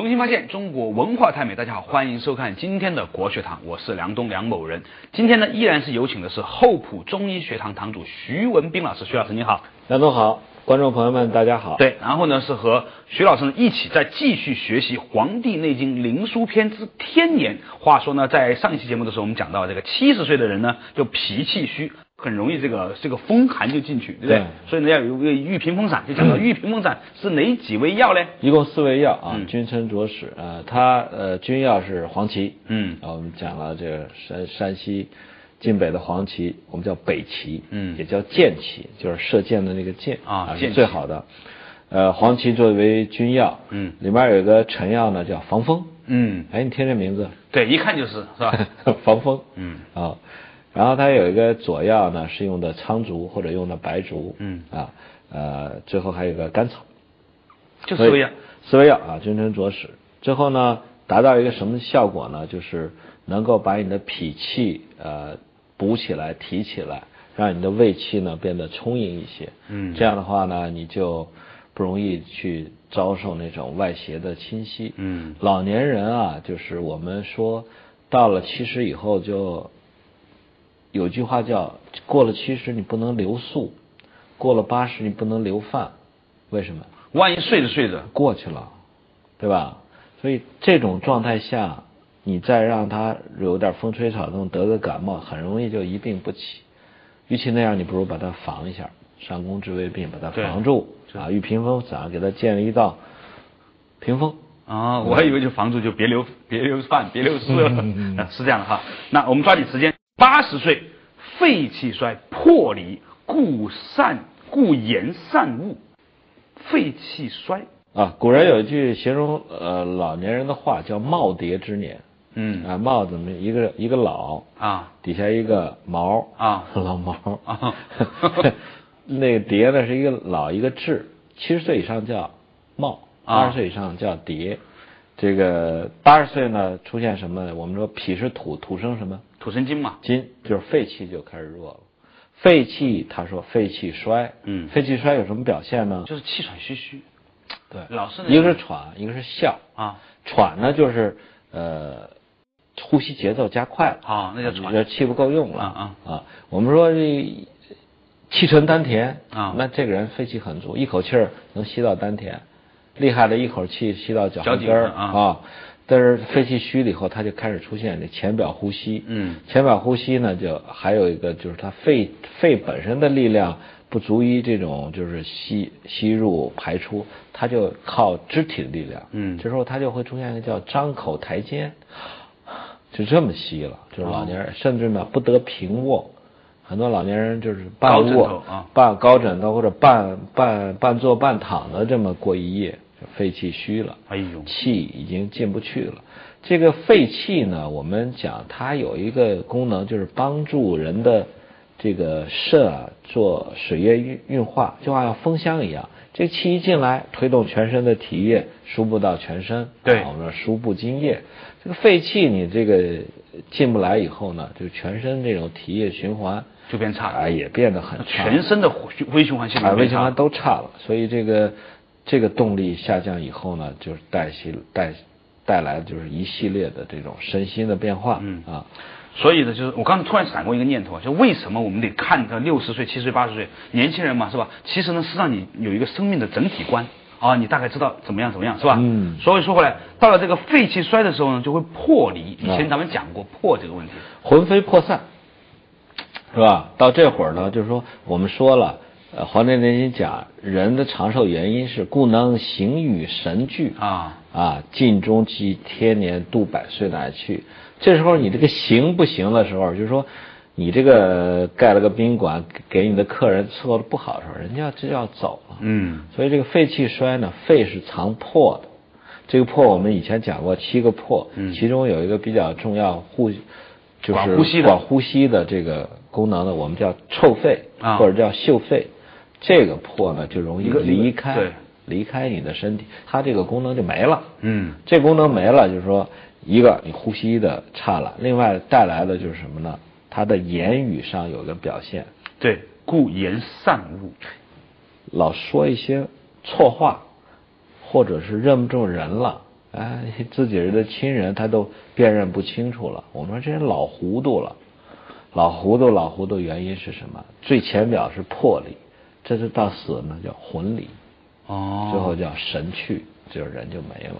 重新发现中国文化太美，大家好，欢迎收看今天的国学堂，我是梁东梁某人。今天呢，依然是有请的是厚朴中医学堂堂主徐文斌老师，徐老师你好。梁总好，观众朋友们大家好。对，然后呢是和徐老师呢一起在继续学习《黄帝内经·灵枢篇》之天年。话说呢，在上一期节目的时候，我们讲到这个七十岁的人呢，就脾气虚，很容易这个这个风寒就进去，对不对？对所以呢，要有一个玉屏风散，就讲到玉屏风散是哪几味药呢？一共四味药啊，嗯君臣佐使。呃，它呃君药是黄芪，嗯啊，我们讲了这个山山西晋北的黄芪，我们叫北芪，嗯也叫箭芪，就是射箭的那个箭啊箭芪最好的。呃，黄芪作为君药，嗯里面有一个臣药呢叫防风。嗯，哎，你听这名字，对，一看就是是吧？防风。嗯啊，然后它有一个佐药呢，是用的苍竹或者用的白术。嗯啊，呃，最后还有一个甘草。就四味药。四味药啊，君臣佐使。最后呢，达到一个什么效果呢？就是能够把你的脾气呃补起来、提起来，让你的胃气呢变得充盈一些。嗯这样的话呢，你就不容易去遭受那种外邪的侵袭。嗯老年人啊，就是我们说到了七十以后就。有句话叫“过了七十你不能留宿，过了八十你不能留饭”，为什么？万一睡着睡着，过去了，对吧？所以这种状态下，你再让他有点风吹草动，得个感冒，很容易就一病不起。与其那样，你不如把它防一下，上工治未病，把它防住啊，御屏风散，给它建立一道屏风。啊，我还以为就防住就别留别留饭别留宿了，啊 是这样的哈。那我们抓紧时间，八十岁肺气衰破离，故善故言善恶，肺气衰。啊，古人有一句形容呃老年人的话，叫“耄耋之年”。嗯啊，耄怎么一个一个老，啊底下一个毛啊 老毛啊 那个蝶呢是一个老一个稚，七十岁以上叫茂，啊八十岁以上叫蝶。这个八十岁呢出现什么呢？我们说脾是土，土生什么？土生金嘛。金，就是肺气就开始弱了。肺气，他说肺气衰。嗯肺气衰有什么表现呢？就是气喘吁吁。对，老是一个是喘，一个是笑。啊喘呢就是呃呼吸节奏加快了。啊，那叫喘。这气不够用了啊啊！我们说这气沉丹田啊那这个人肺气很足，一口气儿能吸到丹田，厉害的一口气吸到脚后跟儿啊啊。但是肺气虚了以后，他就开始出现这浅表呼吸。嗯浅表呼吸呢，就还有一个就是他肺肺本身的力量不足以这种就是吸吸入排出，他就靠肢体的力量。嗯这时候他就会出现一个叫张口抬肩，就这么吸了，就是老年人，甚至呢不得平卧，很多老年人就是半卧、啊半高枕头或者半半半坐半躺的这么过一夜，就肺气虚了。哎呦气已经进不去了。这个肺气呢，我们讲它有一个功能，就是帮助人的这个肾啊做水液运运化，就好像风箱一样。这个气一进来，推动全身的体液输布到全身，对啊我们说输布津液。这个肺气你这个进不来以后呢，就全身这种体液循环就变差了哎也变得很差，全身的微循环系啊，统微循环都差了，所以这个这个动力下降以后呢，就是带系带带来就是一系列的这种身心的变化，嗯啊，所以呢，就是我刚才突然闪过一个念头啊，就为什么我们得看到六十岁、七十岁、八十岁年轻人嘛，是吧？其实呢，是让你有一个生命的整体观啊，你大概知道怎么样怎么样，是吧？嗯所以说回来，到了这个肺气衰的时候呢，就会破离。以前啊咱们讲过破这个问题，魂飞魄散，是吧？到这会儿呢，就是说我们说了，呃，《黄帝内经》讲人的长寿原因是故能形与神俱啊啊，尽终其天年，度百岁乃去。这时候你这个行不行的时候，就是说你这个盖了个宾馆，给你的客人伺候的不好的时候，人家就要走了。嗯所以这个肺气衰呢，肺是藏魄的。这个魄我们以前讲过七个魄，嗯其中有一个比较重要呼，就是管呼吸的管呼吸的这个功能呢，我们叫臭肺、啊或者叫嗅肺。这个破呢就容易离开，对离开你的身体，它这个功能就没了。嗯这功能没了，就是说，一个你呼吸的差了，另外带来的就是什么呢？他的言语上有个表现，对，故言散物。老说一些错话，或者是认不中人了，哎，自己人的亲人他都辨认不清楚了。我们说这人老糊涂了，老糊涂老糊涂，原因是什么？最浅表是魄离，这是到死呢叫魂离，哦，最后叫神去，就是人就没了。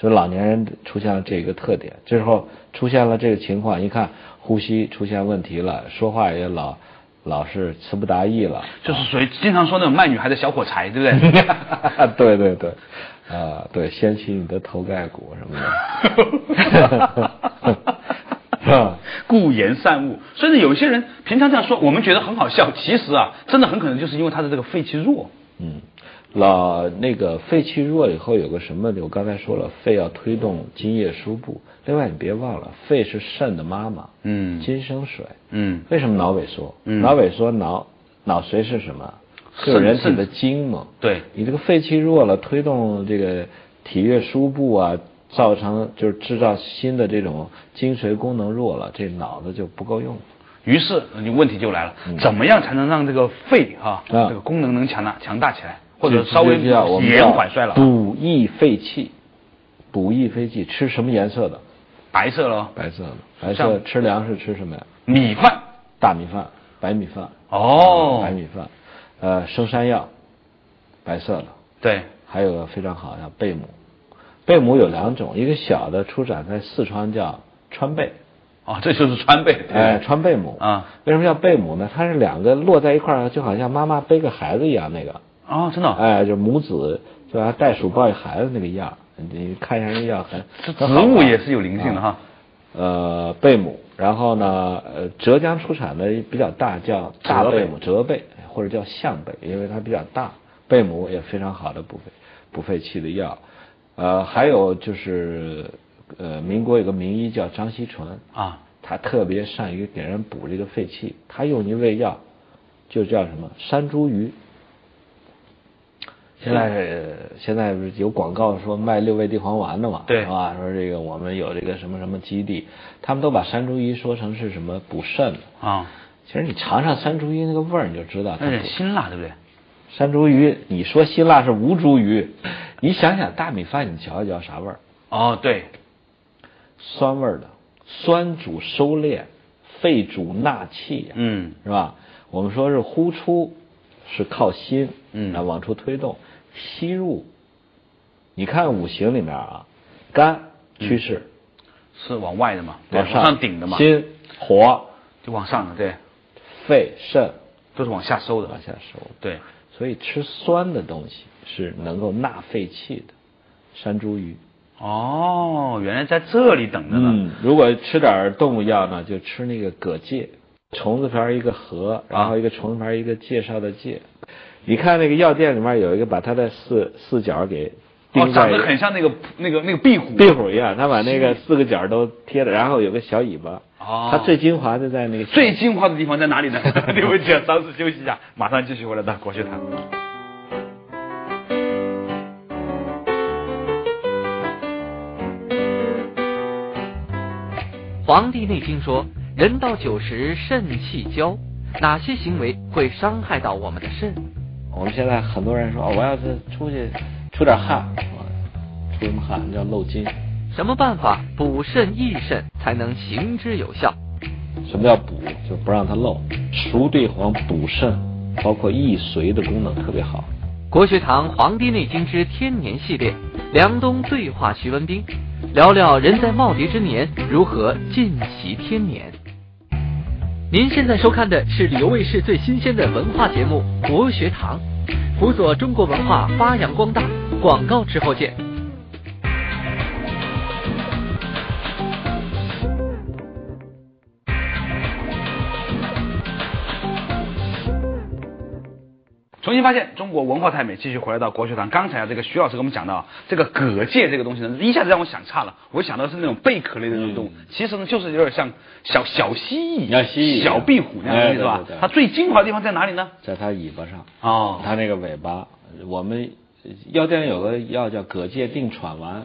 所以老年人出现了这个特点，之后出现了这个情况，一看呼吸出现问题了，说话也老老是词不达意了，就是属于经常说那种卖女孩的小火柴，对不对？对对对，啊，对，掀起你的头盖骨什么的？故言善恶，所以呢，有些人平常这样说，我们觉得很好笑，其实啊，真的很可能就是因为他的这个肺气弱。嗯，老那个肺气弱以后有个什么？我刚才说了，肺要推动津液输布。另外，你别忘了，肺是肾的妈妈。嗯金生水。嗯为什么脑萎缩？嗯脑萎缩，脑脑髓是什么？是人体肾的精嘛。对你这个肺气弱了，推动这个体液输布啊，造成就是制造新的这种精髓功能弱了，这脑子就不够用。于是你问题就来了，怎么样才能让这个肺啊这个功能能强大强大起来，或者稍微延缓衰老？补益肺气，补益肺气，吃什么颜色的？白色喽，白色的。白色吃粮食吃什么呀？米饭大米饭、白米饭。哦白米饭，呃，生山药，白色的。对，还有个非常好像贝母，贝母有两种，一个小的出产在四川叫川贝，哦，这就是川贝，哎，川贝母啊，为什么叫贝母呢？它是两个落在一块儿，就好像妈妈背个孩子一样，那个，哦，真的哦，哎，就母子就像袋鼠抱一孩子那个样，你看一下那样很，这植物也是有灵性的哈。呃，贝母，然后呢，呃，浙江出产的比较大，叫大贝贝母、浙贝或者叫象贝，因为它比较大。贝母也非常好的补肺补肺气的药。呃，还有就是，呃，民国有个名医叫张锡纯，啊，他特别善于给人补这个肺气，他用一味药，就叫什么山茱萸。现在呃现在不是有广告说卖六味地黄丸的嘛，对是吧？说这个我们有这个什么什么基地，他们都把山茱萸说成是什么补肾的。啊，其实你尝尝山茱萸那个味儿，你就知道它有点补辛辣，对不对？山茱萸，你说辛辣是无茱萸，你想想大米饭，你嚼一嚼啥味儿？哦，对，酸味儿的，酸主收敛，肺主纳气、嗯，是吧？我们说是呼出是靠心，嗯。啊，往出推动，吸入。你看五行里面啊，肝趋势、是往外的嘛，往往上顶的嘛，心火，就往上的，对，肺肾。都是往下收的。往，下收。对，所以吃酸的东西是能够纳废气的，山茱萸。哦，原来在这里等着呢。嗯，如果吃点动物药呢，就吃那个葛芥，虫子旁一个禾，然后一个虫子旁一个介绍的介。你看那个药店里面有一个把它的四四角给哦，钉在长得很像那个那个那个壁虎。壁虎一样，他把那个四个角都贴了，然后有个小尾巴。哦它最精华的在那个最精华的地方在哪里呢？对不起，稍事休息一下，马上继续回来到国学堂。《黄帝内经》说，人到九十肾气交，哪些行为会伤害到我们的肾？我们现在很多人说，哦，我要是出去出点汗，啊出什么汗叫漏精。什么办法补肾益肾才能行之有效？什么叫补？就不让它漏。熟地黄补肾，包括益髓的功能特别好。国学堂《黄帝内经之天年》系列，梁冬对话徐文兵，聊聊人在耄耋之年如何尽其天年。您现在收看的是旅游卫视最新鲜的文化节目《国学堂》，辅佐中国文化发扬光大。广告之后见。重新发现中国文化太美，继续回来到国学堂。刚才啊，这个徐老师给我们讲到啊这个蛤蚧这个东西呢，一下子让我想差了。我想到的是那种贝壳类的那种动物，其实呢就是有点像小小蜥蜴、小蜥蜴小壁虎那样的东西是吧？它最精华的地方在哪里呢？在它尾巴上，哦它那个尾巴，我们药店里有个药叫蛤蚧定喘丸，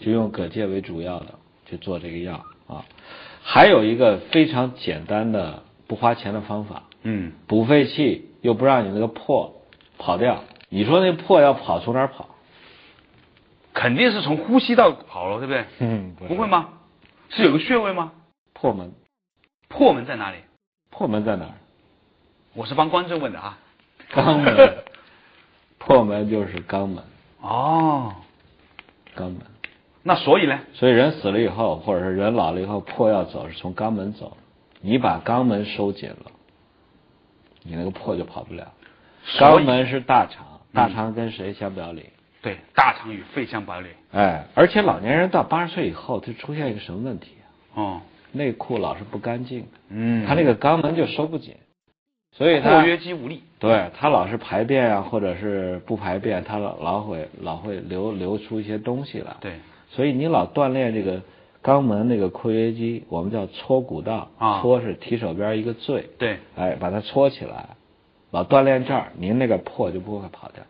就用蛤蚧为主要的去做这个药啊。还有一个非常简单的不花钱的方法，嗯，补肺气又不让你那个破跑掉。你说那破要跑从哪儿跑？肯定是从呼吸道跑了，对不对？嗯，不会吗？是有个穴位吗？破门，破门在哪里？破门在哪儿？我是帮观众问的啊。肛门，破门就是肛门，哦，肛门。那所以呢？所以人死了以后，或者是人老了以后，破要走是从肛门走。你把肛门收紧了，你那个破就跑不了。肛门是大肠，大肠跟谁相表里？对，大肠与肺相表里。哎，而且老年人到八十岁以后，他出现一个什么问题啊？哦，内裤老是不干净，嗯，他那个肛门就收不紧，所以括他约肌无力。对他老是排便啊，或者是不排便，他老老会老会流流出一些东西来。对，所以你老锻炼这个肛门那个括约肌，我们叫搓骨道，啊。搓是提手边一个最，对，哎，把它搓起来，老锻炼这儿，您那个破就不会跑掉。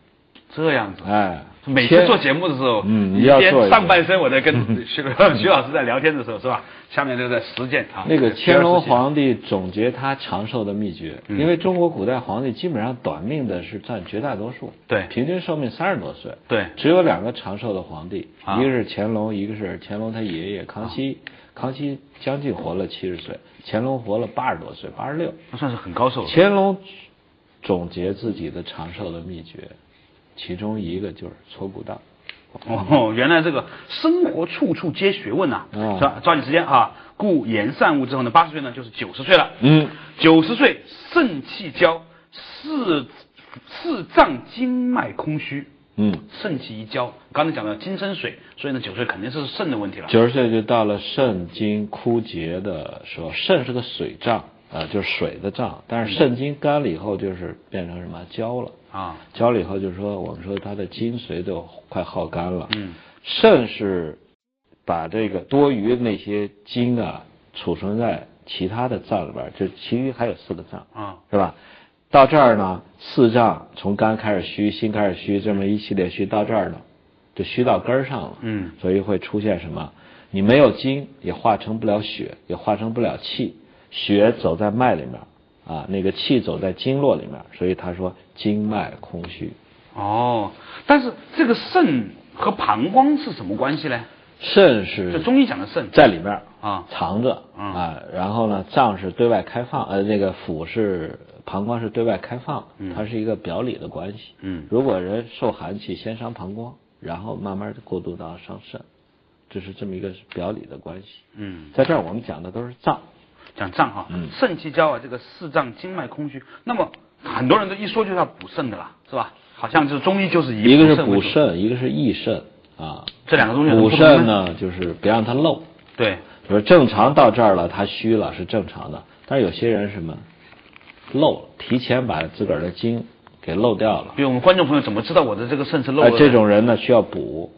这样子。哎，每次做节目的时候，嗯你要上半身我在跟 徐徐老师在聊天的时候，是吧？下面就在实践啊。那个乾隆皇。帝总结他长寿的秘诀，嗯因为中国古代皇帝基本上短命的是占绝大多数，对平均寿命三十多岁，对只有两个长寿的皇帝，啊一个是乾隆，一个是乾隆他爷爷康熙，康熙将近活了七十岁，乾隆活了八十多岁，八十六。那算是很高寿了。乾隆总结自己的长寿的秘诀，其中一个就是搓骨道。哦，原来这个生活处处皆学问呐、啊是吧？抓紧时间啊！故言善物之后呢，八十岁呢就是九十岁了。嗯，九十岁肾气交，四四脏经脉空虚。嗯，肾气一交，刚才讲到金生水，所以呢，九十岁肯定是肾的问题了。九十岁就到了肾经枯竭的时候，肾是个水脏，啊、就是水的脏，但是肾经干了以后，就是变成什么焦了。啊，焦了以后，就是说我们说它的精髓都快耗干了。嗯，肾是把这个多余的那些精啊储存在其他的脏里边儿，就其余还有四个脏。啊，是吧？到这儿呢，四脏从肝开始虚，心开始虚，这么一系列虚，到这儿呢，就虚到根儿上了。嗯，所以会出现什么？你没有精，也化成不了血，也化成不了气，血走在脉里面，啊，那个气走在经络里面，所以他说经脉空虚。哦，但是这个肾和膀胱是什么关系呢？肾就是中医讲的肾在里面啊藏着嗯啊，然后呢，脏是对外开放，呃，那个腑是膀胱是对外开放，嗯它是一个表里的关系。嗯如果人受寒气，先伤膀胱，然后慢慢的过渡到伤肾，这是这么一个表里的关系。嗯，在这儿我们讲的都是脏，讲脏哈，嗯肾气交啊，这个四脏经脉空虚。那么很多人都一说就是要补肾的啦，是吧？好像就是中医就是以一个是，补肾，一个是益肾啊。这两个东西补肾呢，就是别让它漏。对，比如正常到这儿了，它虚了是正常的，但是有些人什么漏了，提前把自个儿的精给漏掉了。比如我们观众朋友怎么知道我的这个肾是漏哎，了？这种人呢需要补，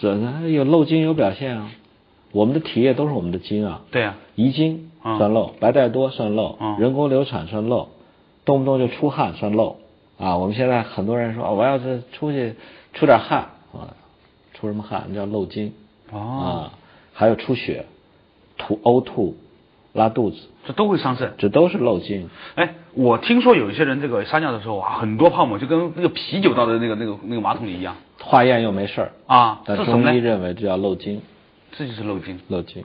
这呢有漏精有表现啊。我们的体液都是我们的精啊，对啊，遗精嗯算漏，白带多算漏嗯，人工流产算漏，动不动就出汗算漏啊。我们现在很多人说，哦我要是出去出点汗啊，出什么汗？那叫漏精哦，啊。还有出血、吐呕吐、拉肚子，这都会伤肾。这都是漏精。哎，我听说有一些人这个撒尿的时候啊，很多泡沫，就跟那个啤酒倒在那个那个那个马桶里一样化验又没事儿，啊，但中医？认为这叫漏精，这就是漏精。漏精。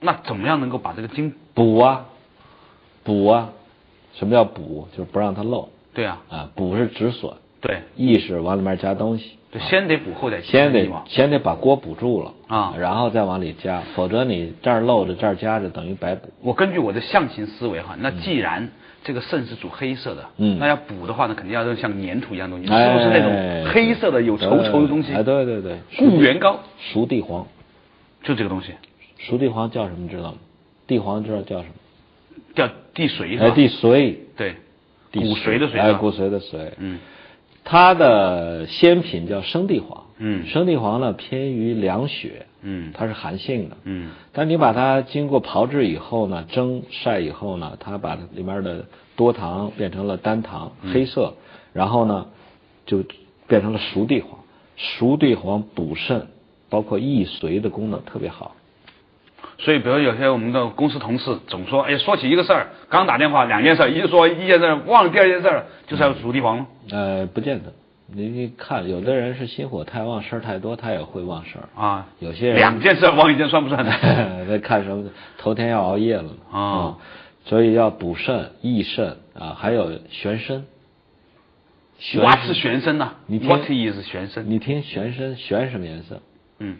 那怎么样能够把这个精？补啊，补啊，什么叫补？就是不让它漏对啊，啊。补是止损，对，意识往里面加东西，对先得补后得先得。先得把锅补住了啊然后再往里加，否则你这儿漏着这儿加着，等于白补。我根据我的象形思维哈，那既然这个肾是主黑色的，嗯那要补的话呢，肯定要用像粘土一样的东西，哎是不是那种黑色的有稠稠的东西？哎，对对对，固元膏熟地黄，就这个东西，熟地黄叫什么知道吗？地黄知道叫什么？叫地髓是哎，地髓，对，地骨髓的髓哎，骨髓的髓。嗯。它的鲜品叫生地黄，嗯。生地黄呢偏于凉血，嗯。它是寒性的，嗯。但你把它经过炮制以后呢，蒸晒以后呢，它把里面的多糖变成了单糖，嗯。黑色，然后呢就变成了熟地黄。熟地黄补肾，包括易髓的功能特别好。所以，比如有些我们的公司同事总说，哎，说起一个事儿，刚打电话两件事，一说一件事儿忘了第二件事就是要熟地黄吗。呃，不见得，你你看，有的人是心火太旺，事儿太多，他也会忘事儿。啊，有些人两件事忘一件算不算？那看什么？头天要熬夜了啊嗯所以要补肾、益肾啊，还有玄参。玄 What 是玄参呐你听？What is 玄参？你听玄参，玄什么颜色？嗯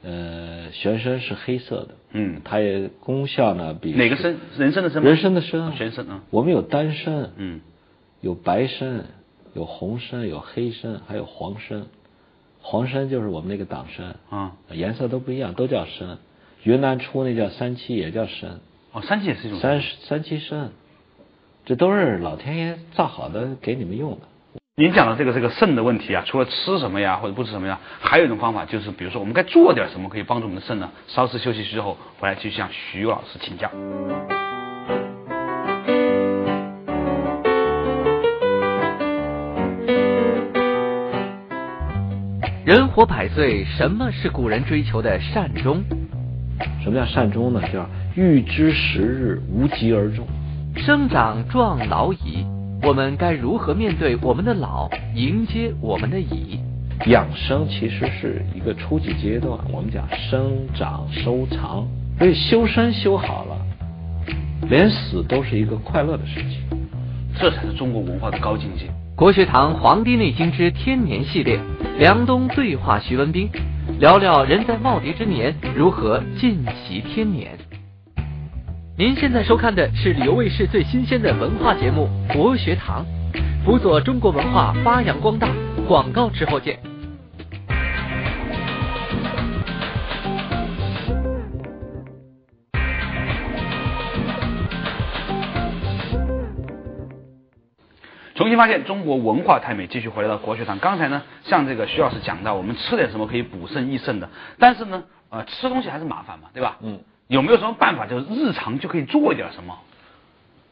呃，玄参是黑色的，嗯，它也功效呢比哪个参？人参的参？人参的参啊，玄参啊。我们有丹参，嗯有白参，有红参，有黑参，还有黄参。黄参就是我们那个党参，啊颜色都不一样，都叫参。云南出那叫三七，也叫参，哦，三七也是一种三三七参，这都是老天爷造好的给你们用的。您讲的这个这个肾的问题啊，除了吃什么呀，或者不吃什么呀，还有一种方法就是，比如说我们该做点什么可以帮助我们的肾呢？稍事休息之后回来继续向徐老师请教。人活百岁，什么是古人追求的善终？什么叫善终呢？叫欲知时日，无疾而终。生长壮老矣，我们该如何面对我们的老，迎接我们的已？养生其实是一个初级阶段，我们讲生长收藏，所以修身修好了，连死都是一个快乐的事情。这才是中国文化的高境界。国学堂《黄帝内经之天年》系列，梁冬对话徐文兵，聊聊人在耄耋之年如何尽习天年。您现在收看的是旅游卫视最新鲜的文化节目《国学堂》，辅佐中国文化发扬光大。广告之后见。重新发现中国文化太美，继续回来到国学堂。刚才呢，像这个徐老师讲到，我们吃点什么可以补肾益肾的，但是呢，呃，吃东西还是麻烦嘛，对吧？嗯，有没有什么办法，就是日常就可以做一点什么？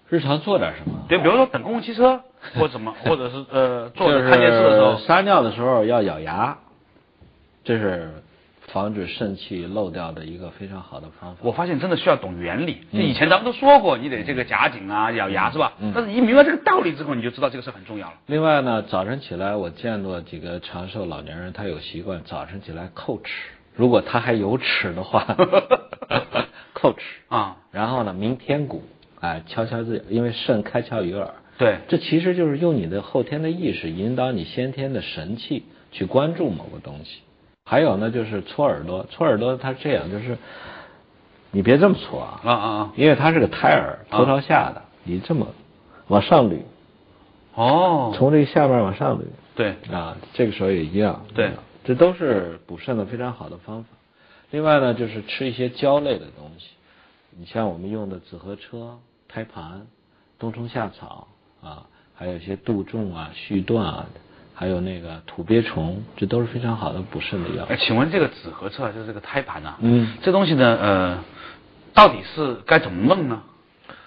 日常做点什么？对，比如说等公共汽车，或什么，或者是呃，坐着看电视的时候，撒尿的时候要咬牙，这是防止肾气漏掉的一个非常好的方法。我发现真的需要懂原理。就嗯以前咱们都说过，你得这个夹紧啊，咬牙是吧？嗯但是一明白这个道理之后，你就知道这个事很重要了。另外呢，早晨起来我见过几个长寿老年人，他有习惯早晨起来叩齿，如果他还有齿的话，叩齿，啊，然后呢鸣天鼓，哎，敲敲自己，因为肾开窍于耳。对，这其实就是用你的后天的意识引导你先天的神气去关注某个东西。还有呢，就是搓耳朵，搓耳朵它是这样，就是你别这么搓啊，啊啊啊，因为它是个胎儿，啊。头朝下的，你这么往上捋，哦，从这个下面往上捋。对，啊，这个时候也一样。对。啊这都是补肾的非常好的方法。另外呢，就是吃一些胶类的东西，你像我们用的紫河车、胎盘、冬虫夏草啊，还有一些杜仲啊、续断啊，还有那个土鳖虫，这都是非常好的补肾的药。哎，请问这个紫河车啊就是这个胎盘啊，嗯这东西呢，呃，到底是该怎么弄呢？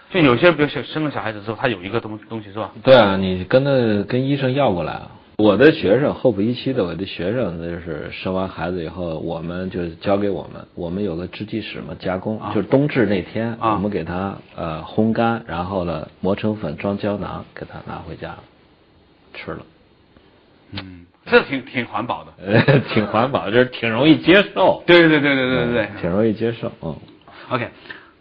就有些，比如小生了小孩子之后，他有一个东东西是吧？对啊，你跟着跟医生要过来啊。我的学生后补一期的，我的学生就是生完孩子以后，我们就交给我们，我们有个制剂室嘛，加工，啊就是冬至那天，啊我们给他呃烘干，然后呢磨成粉装胶囊，给他拿回家吃了，嗯，这挺挺环保的。呃，挺环保，就是挺容易接受，对对对对对对对。挺容易接受，嗯。OK，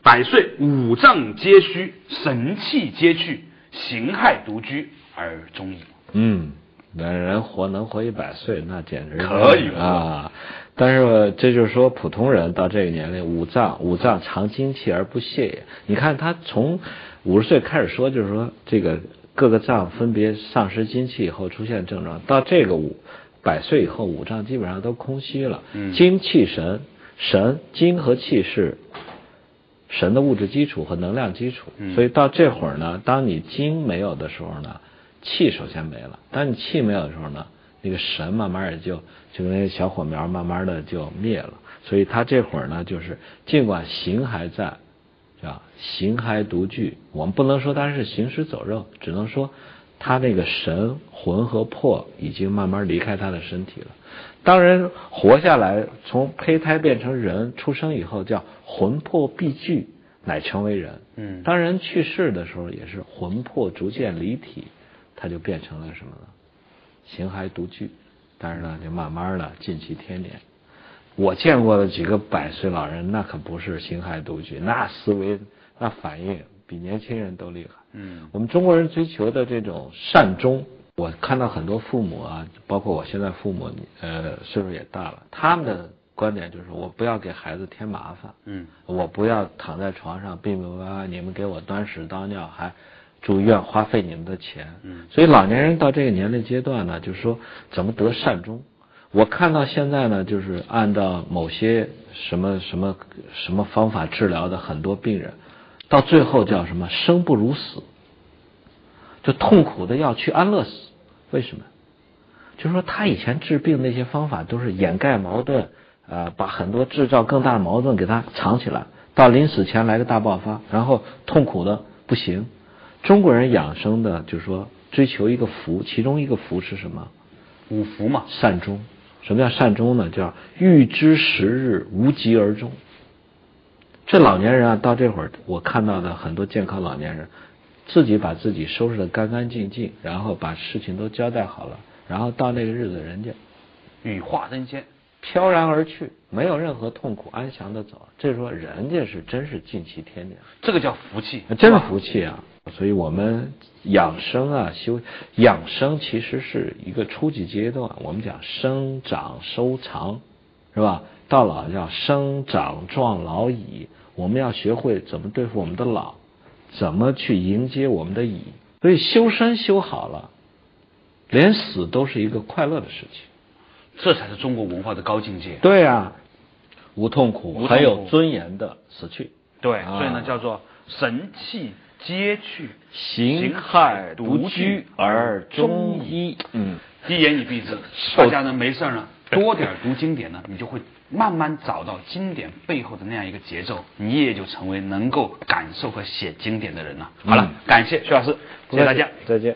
百岁五脏皆虚，神气皆去，形骸独居而终矣。嗯，那人活能活一百岁，那简直可以啊！但是这就是说，普通人到这个年龄，五脏五脏藏精气而不泄也。你看他从五十岁开始说，就是说这个各个脏分别丧失精气以后出现症状，到这个五百岁以后，五脏基本上都空虚了。嗯精气神，神精和气是神的物质基础和能量基础，嗯所以到这会儿呢，当你精没有的时候呢，气首先没了。当你气没有的时候呢，那个神慢慢也就就跟那个小火苗慢慢的就灭了。所以他这会儿呢，就是尽管形还在，啊，形骸独具，我们不能说他是行尸走肉，只能说他那个神魂和魄已经慢慢离开他的身体了。当人活下来，从胚胎变成人，出生以后叫魂魄必聚，乃成为人。嗯当人去世的时候，也是魂魄逐渐离体，他就变成了什么呢？形骸独居，但是呢，就慢慢的尽其天年。我见过的几个百岁老人，那可不是形骸独居，那思维、那反应比年轻人都厉害。嗯我们中国人追求的这种善终，我看到很多父母啊，包括我现在父母，呃，岁数也大了，他们的观点就是我不要给孩子添麻烦，嗯我不要躺在床上病病歪歪，你们给我端屎倒尿，还住院花费你们的钱。嗯所以老年人到这个年龄阶段呢，就是说怎么得善终。我看到现在呢，就是按照某些什么什么什么方法治疗的很多病人，到最后叫什么生不如死，就痛苦的要去安乐死。为什么？就是说他以前治病那些方法都是掩盖矛盾，呃，把很多制造更大的矛盾给他藏起来，到临死前来个大爆发，然后痛苦的不行。中国人养生的，就是说追求一个福，其中一个福是什么？五福嘛，善终。什么叫善终呢？叫预知时日，无疾而终。这老年人啊，到这会儿，我看到的很多健康老年人，自己把自己收拾的干干净净，然后把事情都交代好了，然后到那个日子，人家羽化登仙。飘然而去，没有任何痛苦，安详的走。这说人家是真是尽其天年，这个叫福气，真是福气啊！所以我们养生啊，修养生其实是一个初级阶段。我们讲生长收藏，是吧？到老叫生长壮老矣。我们要学会怎么对付我们的老，怎么去迎接我们的矣。所以修身修好了，连死都是一个快乐的事情。这才是中国文化的高境界。对啊，无痛苦，无痛苦很有尊严的死去。对，啊所以呢叫做神气皆去，形骸独居而终医。嗯，一言以蔽之，大家呢没事呢多点读经典呢，你就会慢慢找到经典背后的那样一个节奏，你也就成为能够感受和写经典的人了。好了嗯，感谢徐老师，谢谢大家。再见。